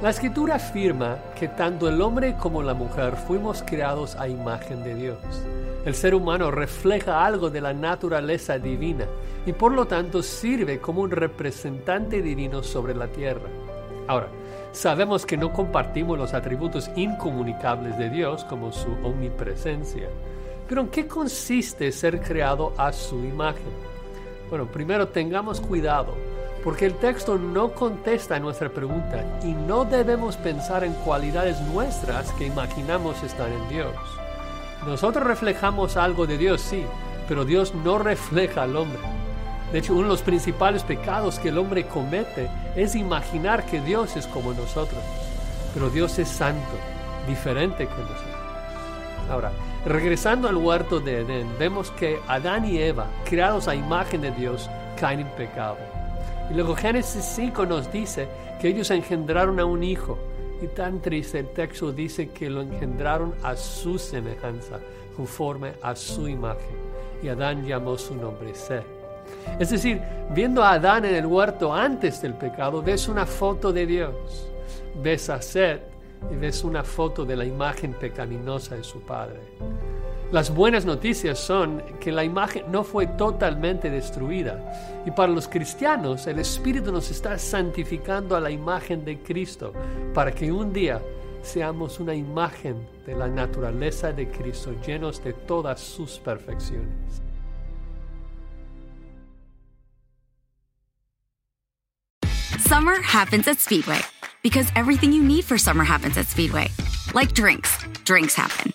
La escritura afirma que tanto el hombre como la mujer fuimos creados a imagen de Dios. El ser humano refleja algo de la naturaleza divina y por lo tanto sirve como un representante divino sobre la tierra. Ahora, sabemos que no compartimos los atributos incomunicables de Dios como su omnipresencia. Pero ¿en qué consiste ser creado a su imagen? Bueno, primero tengamos cuidado porque el texto no contesta a nuestra pregunta y no debemos pensar en cualidades nuestras que imaginamos estar en Dios. Nosotros reflejamos algo de Dios, sí, pero Dios no refleja al hombre. De hecho, uno de los principales pecados que el hombre comete es imaginar que Dios es como nosotros. Pero Dios es santo, diferente que nosotros. Ahora, regresando al huerto de Edén, vemos que Adán y Eva, creados a imagen de Dios, caen en pecado. Y luego Génesis 5 nos dice que ellos engendraron a un hijo. Y tan triste el texto dice que lo engendraron a su semejanza, conforme a su imagen. Y Adán llamó su nombre Seth. Es decir, viendo a Adán en el huerto antes del pecado, ves una foto de Dios. Ves a Seth y ves una foto de la imagen pecaminosa de su padre. Las buenas noticias son que la imagen no fue totalmente destruida. Y para los cristianos, el Espíritu nos está santificando a la imagen de Cristo para que un día seamos una imagen de la naturaleza de Cristo, llenos de todas sus perfecciones. Summer happens at Speedway because everything you need for summer happens at Speedway. Like drinks, drinks happen